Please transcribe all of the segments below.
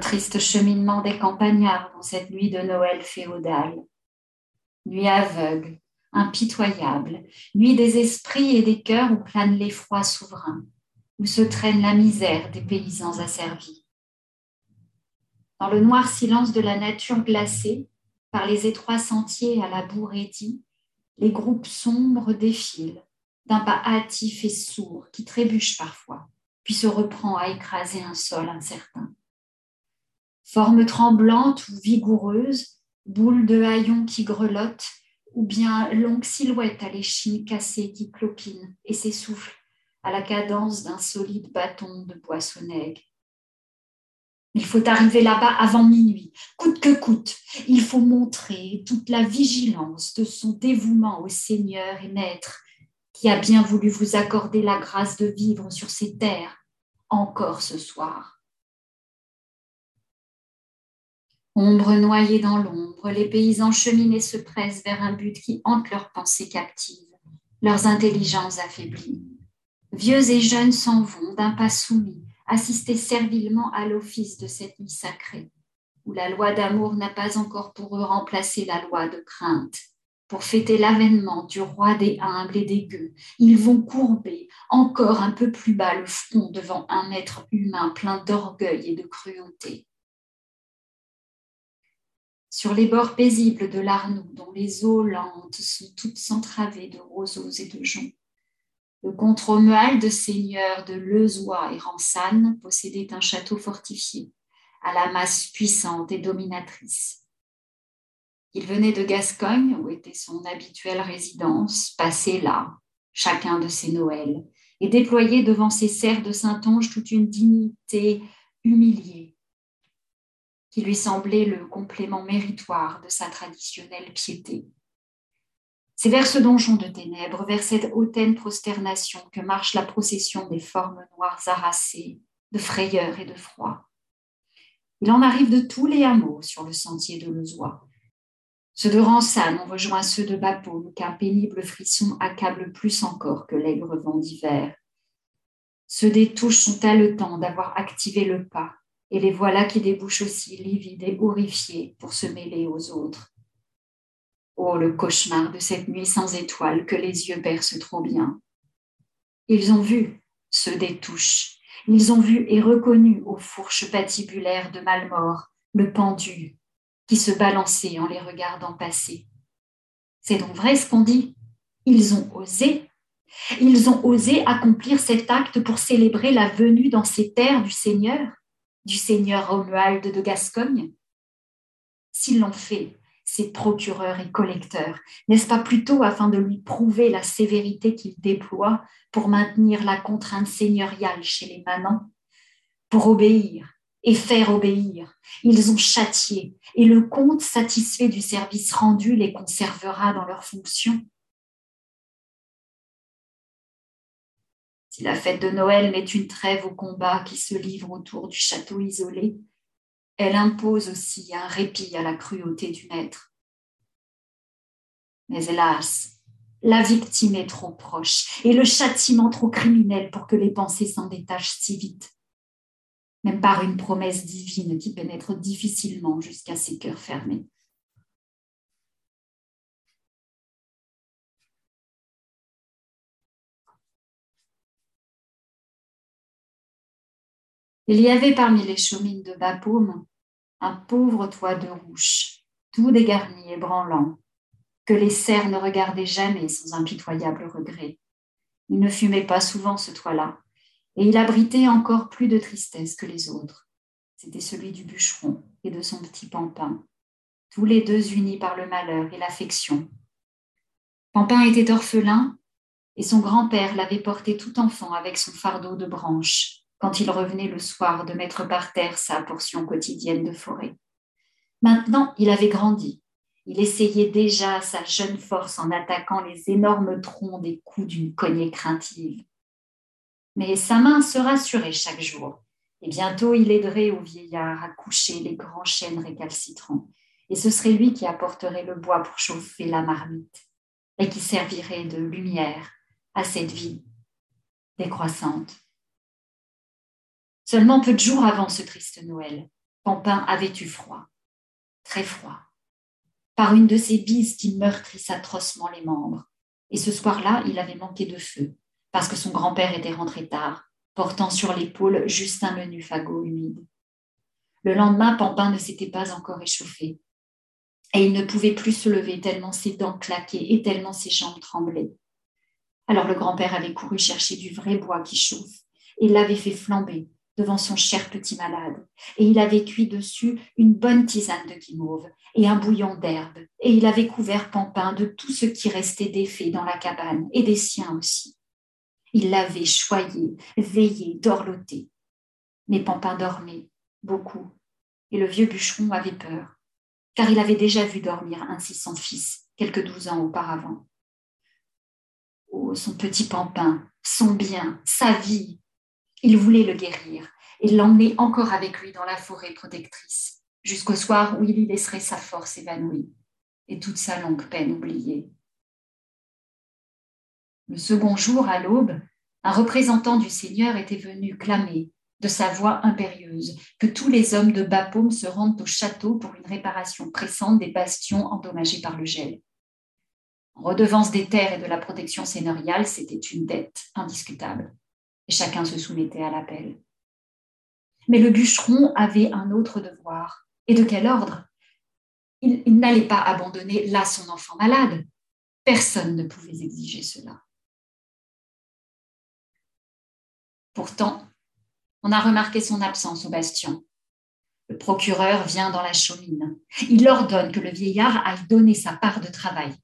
triste cheminement des campagnards dans cette nuit de Noël féodale. Nuit aveugle, impitoyable, nuit des esprits et des cœurs où plane l'effroi souverain, où se traîne la misère des paysans asservis. Dans le noir silence de la nature glacée, par les étroits sentiers à la boue les groupes sombres défilent, d'un pas hâtif et sourd qui trébuche parfois, puis se reprend à écraser un sol incertain. Forme tremblante ou vigoureuse, boule de haillons qui grelottent, ou bien longue silhouette à l'échine cassée qui clopine et s'essouffle à la cadence d'un solide bâton de boissonnègue. Il faut arriver là-bas avant minuit, coûte que coûte. Il faut montrer toute la vigilance de son dévouement au Seigneur et Maître, qui a bien voulu vous accorder la grâce de vivre sur ces terres encore ce soir. Ombre noyée dans l'ombre, les paysans cheminés se pressent vers un but qui hante leurs pensées captives, leurs intelligences affaiblies. Vieux et jeunes s'en vont d'un pas soumis, assister servilement à l'office de cette nuit sacrée, où la loi d'amour n'a pas encore pour eux remplacé la loi de crainte. Pour fêter l'avènement du roi des humbles et des gueux, ils vont courber encore un peu plus bas le front devant un être humain plein d'orgueil et de cruauté. Sur les bords paisibles de l'Arnoux, dont les eaux lentes sont toutes centravées de roseaux et de joncs, le comte de seigneur de Lezois et Ransanne possédait un château fortifié, à la masse puissante et dominatrice. Il venait de Gascogne, où était son habituelle résidence, passait là, chacun de ses Noëls, et déployait devant ses serres de Saintonge toute une dignité humiliée, qui lui semblait le complément méritoire de sa traditionnelle piété. C'est vers ce donjon de ténèbres, vers cette hautaine prosternation que marche la procession des formes noires harassées, de frayeur et de froid. Il en arrive de tous les hameaux sur le sentier de Lezois. Ceux de Ransanne ont rejoint ceux de Bapaume, qu'un pénible frisson accable plus encore que l'aigre vent d'hiver. Ceux des touches sont haletants d'avoir activé le pas, et les voilà qui débouchent aussi livides et horrifiés pour se mêler aux autres. Oh, le cauchemar de cette nuit sans étoiles que les yeux percent trop bien. Ils ont vu ceux des touches. Ils ont vu et reconnu aux fourches patibulaires de Malmort le pendu qui se balançait en les regardant passer. C'est donc vrai ce qu'on dit. Ils ont osé. Ils ont osé accomplir cet acte pour célébrer la venue dans ces terres du Seigneur, du Seigneur Romuald de Gascogne? S'ils l'ont fait, ses procureurs et collecteurs N'est-ce pas plutôt afin de lui prouver la sévérité qu'il déploie pour maintenir la contrainte seigneuriale chez les manants? Pour obéir et faire obéir, ils ont châtié, et le comte, satisfait du service rendu, les conservera dans leurs fonctions. La fête de Noël met une trêve au combat qui se livre autour du château isolé, elle impose aussi un répit à la cruauté du maître. Mais hélas, la victime est trop proche et le châtiment trop criminel pour que les pensées s'en détachent si vite, même par une promesse divine qui pénètre difficilement jusqu'à ses cœurs fermés. Il y avait parmi les chaumines de Bapaume un pauvre toit de rouche, tout dégarni et branlant, que les cerfs ne regardaient jamais sans impitoyable regret. Il ne fumait pas souvent ce toit-là, et il abritait encore plus de tristesse que les autres. C'était celui du bûcheron et de son petit Pampin, tous les deux unis par le malheur et l'affection. Pampin était orphelin, et son grand-père l'avait porté tout enfant avec son fardeau de branches quand il revenait le soir de mettre par terre sa portion quotidienne de forêt. Maintenant, il avait grandi. Il essayait déjà sa jeune force en attaquant les énormes troncs des coups d'une cognée craintive. Mais sa main se rassurait chaque jour, et bientôt il aiderait au vieillard à coucher les grands chênes récalcitrants, et ce serait lui qui apporterait le bois pour chauffer la marmite, et qui servirait de lumière à cette vie décroissante. Seulement peu de jours avant ce triste Noël, Pampin avait eu froid, très froid, par une de ces bises qui meurtrissent atrocement les membres. Et ce soir-là, il avait manqué de feu, parce que son grand-père était rentré tard, portant sur l'épaule juste un menu fagot humide. Le lendemain, Pampin ne s'était pas encore échauffé, et il ne pouvait plus se lever tellement ses dents claquaient et tellement ses jambes tremblaient. Alors le grand-père avait couru chercher du vrai bois qui chauffe et l'avait fait flamber devant son cher petit malade, et il avait cuit dessus une bonne tisane de guimauve et un bouillon d'herbe, et il avait couvert Pampin de tout ce qui restait fées dans la cabane, et des siens aussi. Il l'avait choyé, veillé, dorloté. Mais Pampin dormait, beaucoup, et le vieux bûcheron avait peur, car il avait déjà vu dormir ainsi son fils quelques douze ans auparavant. Oh, son petit Pampin, son bien, sa vie, il voulait le guérir et l'emmener encore avec lui dans la forêt protectrice, jusqu'au soir où il y laisserait sa force évanouie et toute sa longue peine oubliée. Le second jour, à l'aube, un représentant du Seigneur était venu clamer de sa voix impérieuse que tous les hommes de Bapaume se rendent au château pour une réparation pressante des bastions endommagés par le gel. En redevance des terres et de la protection seigneuriale, c'était une dette indiscutable chacun se soumettait à l'appel. Mais le bûcheron avait un autre devoir. Et de quel ordre? Il, il n'allait pas abandonner là son enfant malade. Personne ne pouvait exiger cela. Pourtant, on a remarqué son absence au bastion. Le procureur vient dans la chaumine. Il ordonne que le vieillard aille donner sa part de travail.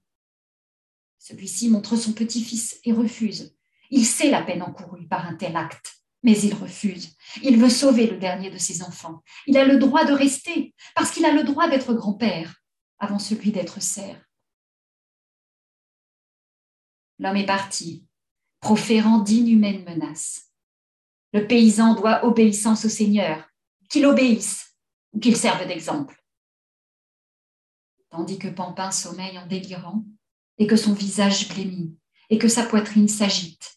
Celui-ci montre son petit-fils et refuse. Il sait la peine encourue par un tel acte, mais il refuse. Il veut sauver le dernier de ses enfants. Il a le droit de rester, parce qu'il a le droit d'être grand-père, avant celui d'être serf. L'homme est parti, proférant d'inhumaines menaces. Le paysan doit obéissance au Seigneur, qu'il obéisse ou qu'il serve d'exemple. Tandis que Pampin sommeille en délirant et que son visage blêmit et que sa poitrine s'agite,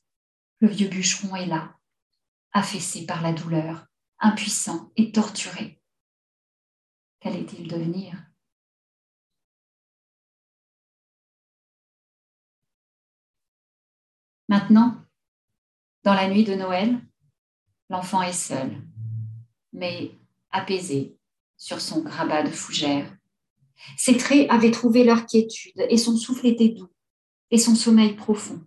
le vieux bûcheron est là, affaissé par la douleur, impuissant et torturé. Qu'allait-il devenir? Maintenant, dans la nuit de Noël, l'enfant est seul, mais apaisé sur son grabat de fougère. Ses traits avaient trouvé leur quiétude et son souffle était doux et son sommeil profond.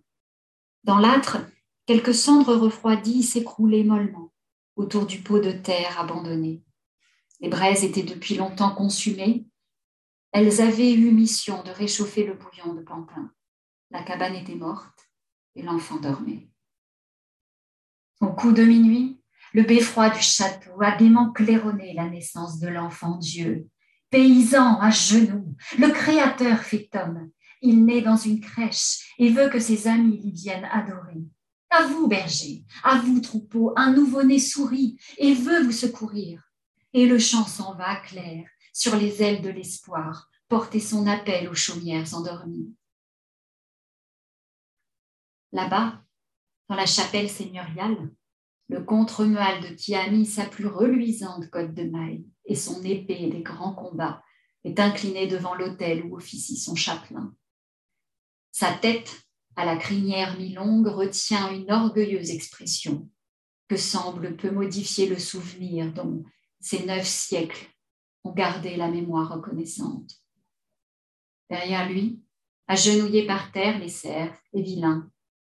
Dans l'âtre, Quelques cendres refroidies s'écroulaient mollement autour du pot de terre abandonné. Les braises étaient depuis longtemps consumées. Elles avaient eu mission de réchauffer le bouillon de Pampin. La cabane était morte et l'enfant dormait. Au coup de minuit, le beffroi du château a gaiement claironné la naissance de l'enfant Dieu. Paysan à genoux, le Créateur fait homme. Il naît dans une crèche et veut que ses amis l'y viennent adorer. À vous, berger, à vous, troupeau, un nouveau-né sourit et veut vous secourir. Et le chant s'en va clair sur les ailes de l'espoir, porter son appel aux chaumières endormies. Là-bas, dans la chapelle seigneuriale, le contre de qui a mis sa plus reluisante cotte de maille et son épée des grands combats est incliné devant l'autel où officie son chapelain. Sa tête à la crinière mi-longue retient une orgueilleuse expression que semble peu modifier le souvenir dont ces neuf siècles ont gardé la mémoire reconnaissante. Derrière lui, agenouillés par terre, les cerfs, les vilains,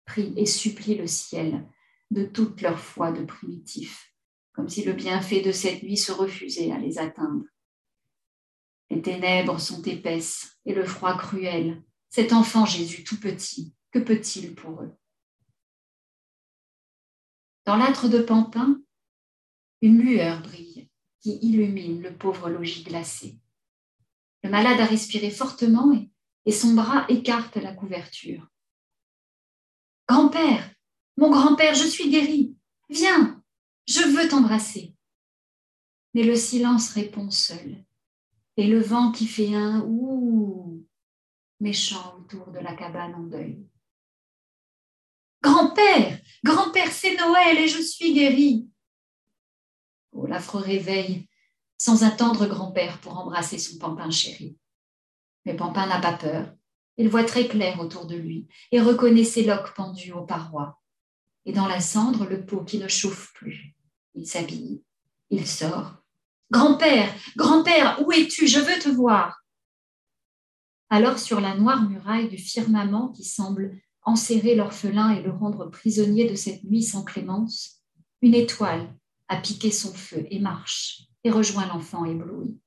prient et supplient le ciel de toute leur foi de primitifs, comme si le bienfait de cette nuit se refusait à les atteindre. Les ténèbres sont épaisses et le froid cruel. Cet enfant Jésus tout petit que peut-il pour eux? Dans l'âtre de Pampin, une lueur brille qui illumine le pauvre logis glacé. Le malade a respiré fortement et, son bras écarte la couverture. Grand-père, mon grand-père, je suis guéri. Viens, je veux t'embrasser. Mais le silence répond seul, et le vent qui fait un ouh méchant autour de la cabane en deuil. Grand-père, grand-père, c'est Noël et je suis guéri. Oh, l'affreux réveil sans attendre grand-père pour embrasser son pampin chéri. Mais Pampin n'a pas peur. Il voit très clair autour de lui et reconnaît ses loques pendues aux parois. Et dans la cendre, le pot qui ne chauffe plus. Il s'habille, il sort. Grand-père, grand-père, où es-tu? Je veux te voir. Alors, sur la noire muraille du firmament qui semble enserrer l'orphelin et le rendre prisonnier de cette nuit sans clémence, une étoile a piqué son feu et marche et rejoint l'enfant ébloui.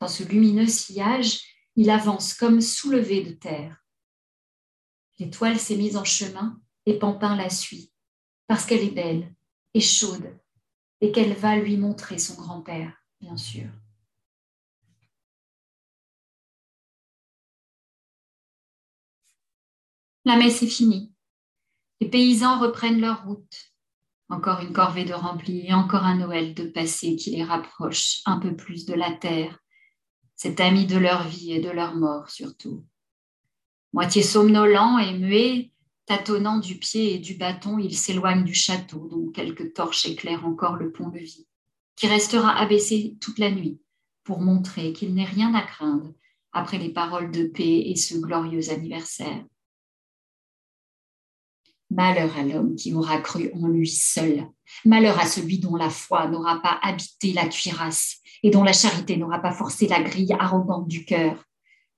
Dans ce lumineux sillage, il avance comme soulevé de terre. L'étoile s'est mise en chemin et Pampin la suit, parce qu'elle est belle et chaude et qu'elle va lui montrer son grand-père, bien sûr. La messe est finie. Les paysans reprennent leur route. Encore une corvée de remplis encore un Noël de passé qui les rapproche un peu plus de la terre, cet ami de leur vie et de leur mort surtout. Moitié somnolent et muet, tâtonnant du pied et du bâton, il s'éloigne du château dont quelques torches éclairent encore le pont-levis, qui restera abaissé toute la nuit pour montrer qu'il n'est rien à craindre après les paroles de paix et ce glorieux anniversaire. Malheur à l'homme qui aura cru en lui seul. Malheur à celui dont la foi n'aura pas habité la cuirasse et dont la charité n'aura pas forcé la grille arrogante du cœur.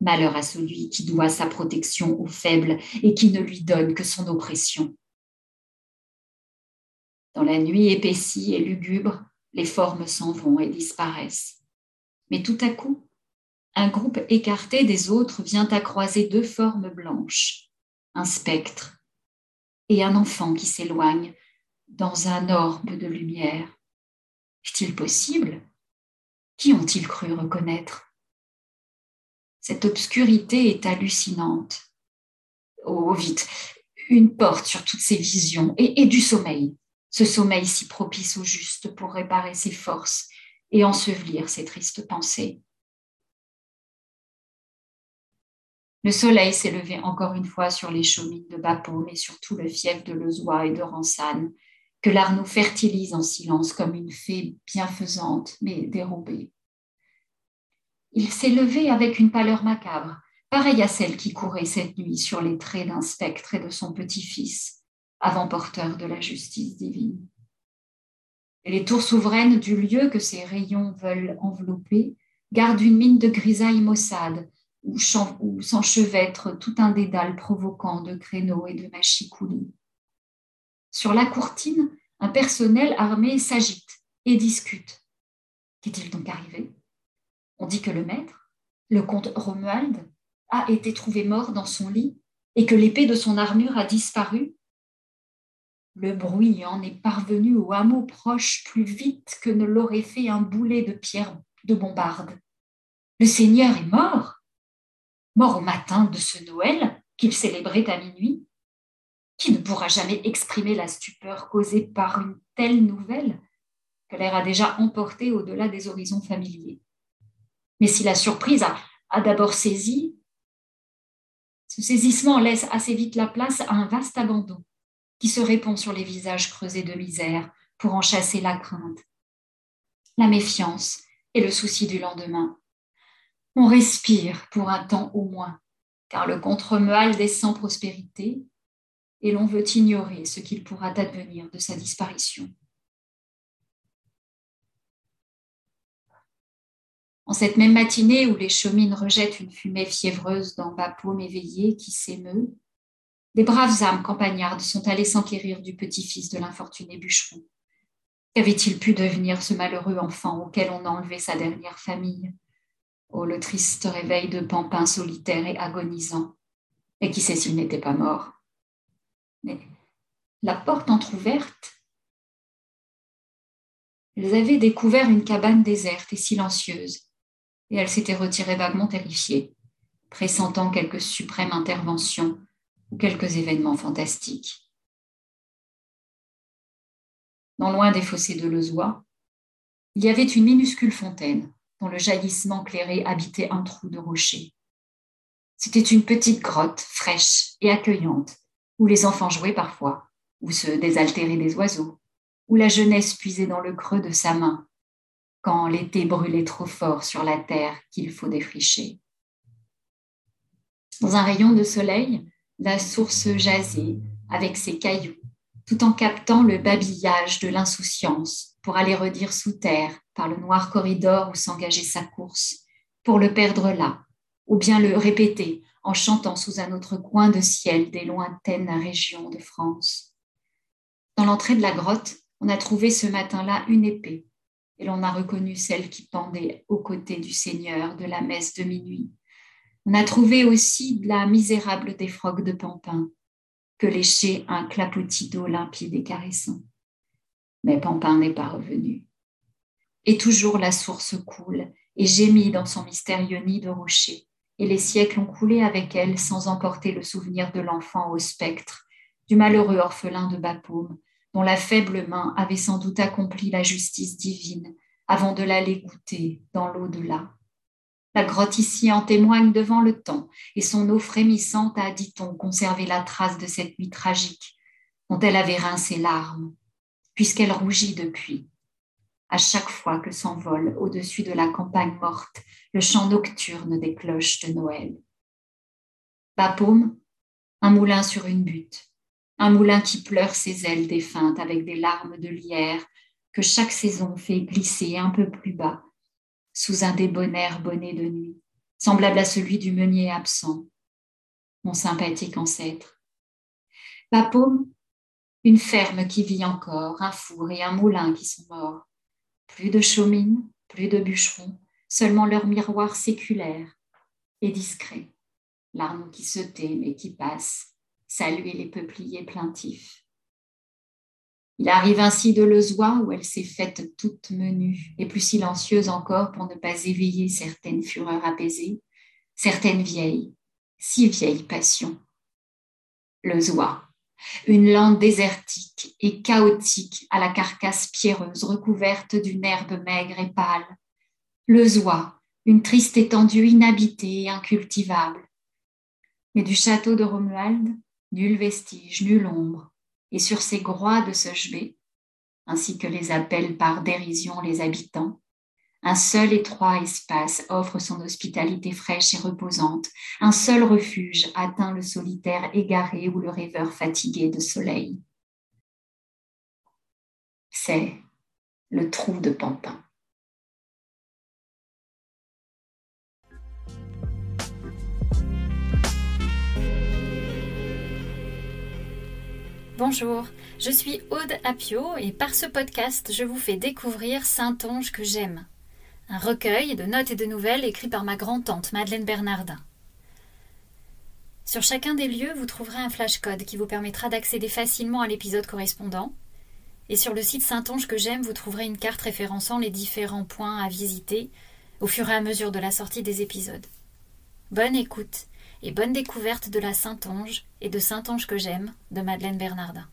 Malheur à celui qui doit sa protection aux faibles et qui ne lui donne que son oppression. Dans la nuit épaissie et lugubre, les formes s'en vont et disparaissent. Mais tout à coup, un groupe écarté des autres vient à croiser deux formes blanches, un spectre et un enfant qui s'éloigne dans un orbe de lumière. Est-il possible? Qui ont-ils cru reconnaître? Cette obscurité est hallucinante. Oh, vite, une porte sur toutes ces visions et, et du sommeil. Ce sommeil si propice au juste pour réparer ses forces et ensevelir ses tristes pensées. Le soleil s'est levé encore une fois sur les chaumines de Bapaume et sur tout le fief de Lezois et de Ransanne, que l'Arnaud fertilise en silence comme une fée bienfaisante mais dérobée. Il s'est levé avec une pâleur macabre, pareille à celle qui courait cette nuit sur les traits d'un spectre et de son petit-fils, avant-porteur de la justice divine. Et les tours souveraines du lieu que ces rayons veulent envelopper gardent une mine de grisaille maussade, où s'enchevêtre tout un dédale provoquant de créneaux et de machicoulis. Sur la courtine, un personnel armé s'agite et discute. Qu'est-il donc arrivé? On dit que le maître, le comte Romuald, a été trouvé mort dans son lit et que l'épée de son armure a disparu. Le bruit en est parvenu au hameau proche plus vite que ne l'aurait fait un boulet de pierre de bombarde. Le Seigneur est mort mort au matin de ce Noël qu'il célébrait à minuit Qui ne pourra jamais exprimer la stupeur causée par une telle nouvelle que l'air a déjà emporté au-delà des horizons familiers Mais si la surprise a, a d'abord saisi, ce saisissement laisse assez vite la place à un vaste abandon qui se répand sur les visages creusés de misère pour en chasser la crainte, la méfiance et le souci du lendemain. On respire pour un temps au moins, car le contre-mal descend prospérité et l'on veut ignorer ce qu'il pourra advenir de sa disparition. En cette même matinée où les chemines rejettent une fumée fiévreuse dans Bapaume éveillé qui s'émeut, des braves âmes campagnardes sont allées s'enquérir du petit-fils de l'infortuné bûcheron. Qu'avait-il pu devenir ce malheureux enfant auquel on a enlevé sa dernière famille? Oh, le triste réveil de Pampin solitaire et agonisant. Et qui sait s'il n'était pas mort Mais la porte entr'ouverte, elles avaient découvert une cabane déserte et silencieuse, et elles s'étaient retirées vaguement terrifiées, pressentant quelque suprême intervention ou quelques événements fantastiques. Non loin des fossés de Lezois, il y avait une minuscule fontaine dont le jaillissement clairé habitait un trou de rocher. C'était une petite grotte fraîche et accueillante, où les enfants jouaient parfois, où se désaltéraient des oiseaux, où la jeunesse puisait dans le creux de sa main, quand l'été brûlait trop fort sur la terre qu'il faut défricher. Dans un rayon de soleil, la source jasait avec ses cailloux, tout en captant le babillage de l'insouciance pour aller redire sous terre par le noir corridor où s'engageait sa course, pour le perdre là, ou bien le répéter en chantant sous un autre coin de ciel des lointaines régions de France. Dans l'entrée de la grotte, on a trouvé ce matin-là une épée, et l'on a reconnu celle qui pendait aux côtés du Seigneur de la messe de minuit. On a trouvé aussi la misérable défroque de Pampin, que léchait un clapotis d'eau limpide et caressant. Mais Pampin n'est pas revenu. Et toujours la source coule et gémit dans son mystérieux nid de rocher, et les siècles ont coulé avec elle sans emporter le souvenir de l'enfant au spectre, du malheureux orphelin de Bapaume, dont la faible main avait sans doute accompli la justice divine avant de l'aller goûter dans l'au-delà. La grotte ici en témoigne devant le temps, et son eau frémissante a, dit-on, conservé la trace de cette nuit tragique dont elle avait rincé larmes, puisqu'elle rougit depuis. À chaque fois que s'envole au-dessus de la campagne morte le chant nocturne des cloches de Noël. Bapaume, un moulin sur une butte, un moulin qui pleure ses ailes défuntes avec des larmes de lierre que chaque saison fait glisser un peu plus bas sous un débonnaire bonnet de nuit, semblable à celui du meunier absent, mon sympathique ancêtre. Bapaume, une ferme qui vit encore, un four et un moulin qui sont morts. Plus de chaumines, plus de bûcherons, seulement leur miroir séculaire et discret, l'arme qui se tait mais qui passe, saluer les peupliers plaintifs. Il arrive ainsi de Lezois où elle s'est faite toute menue et plus silencieuse encore pour ne pas éveiller certaines fureurs apaisées, certaines vieilles, si vieilles passions. Lezois, une lande désertique et chaotique à la carcasse pierreuse recouverte d'une herbe maigre et pâle. Lezois, une triste étendue inhabitée et incultivable. Mais du château de Romuald, nul vestige, nulle ombre, et sur ces groix de Sechbé, ainsi que les appellent par dérision les habitants, un seul étroit espace offre son hospitalité fraîche et reposante, un seul refuge atteint le solitaire égaré ou le rêveur fatigué de soleil. C'est le trou de Pampin. Bonjour, je suis Aude Apio et par ce podcast, je vous fais découvrir Saint-Onge que j'aime. Un recueil de notes et de nouvelles écrit par ma grand-tante Madeleine Bernardin. Sur chacun des lieux, vous trouverez un flashcode qui vous permettra d'accéder facilement à l'épisode correspondant. Et sur le site Saint-Onge que j'aime, vous trouverez une carte référençant les différents points à visiter au fur et à mesure de la sortie des épisodes. Bonne écoute et bonne découverte de la Saint-Onge et de Saint-Onge que j'aime de Madeleine Bernardin.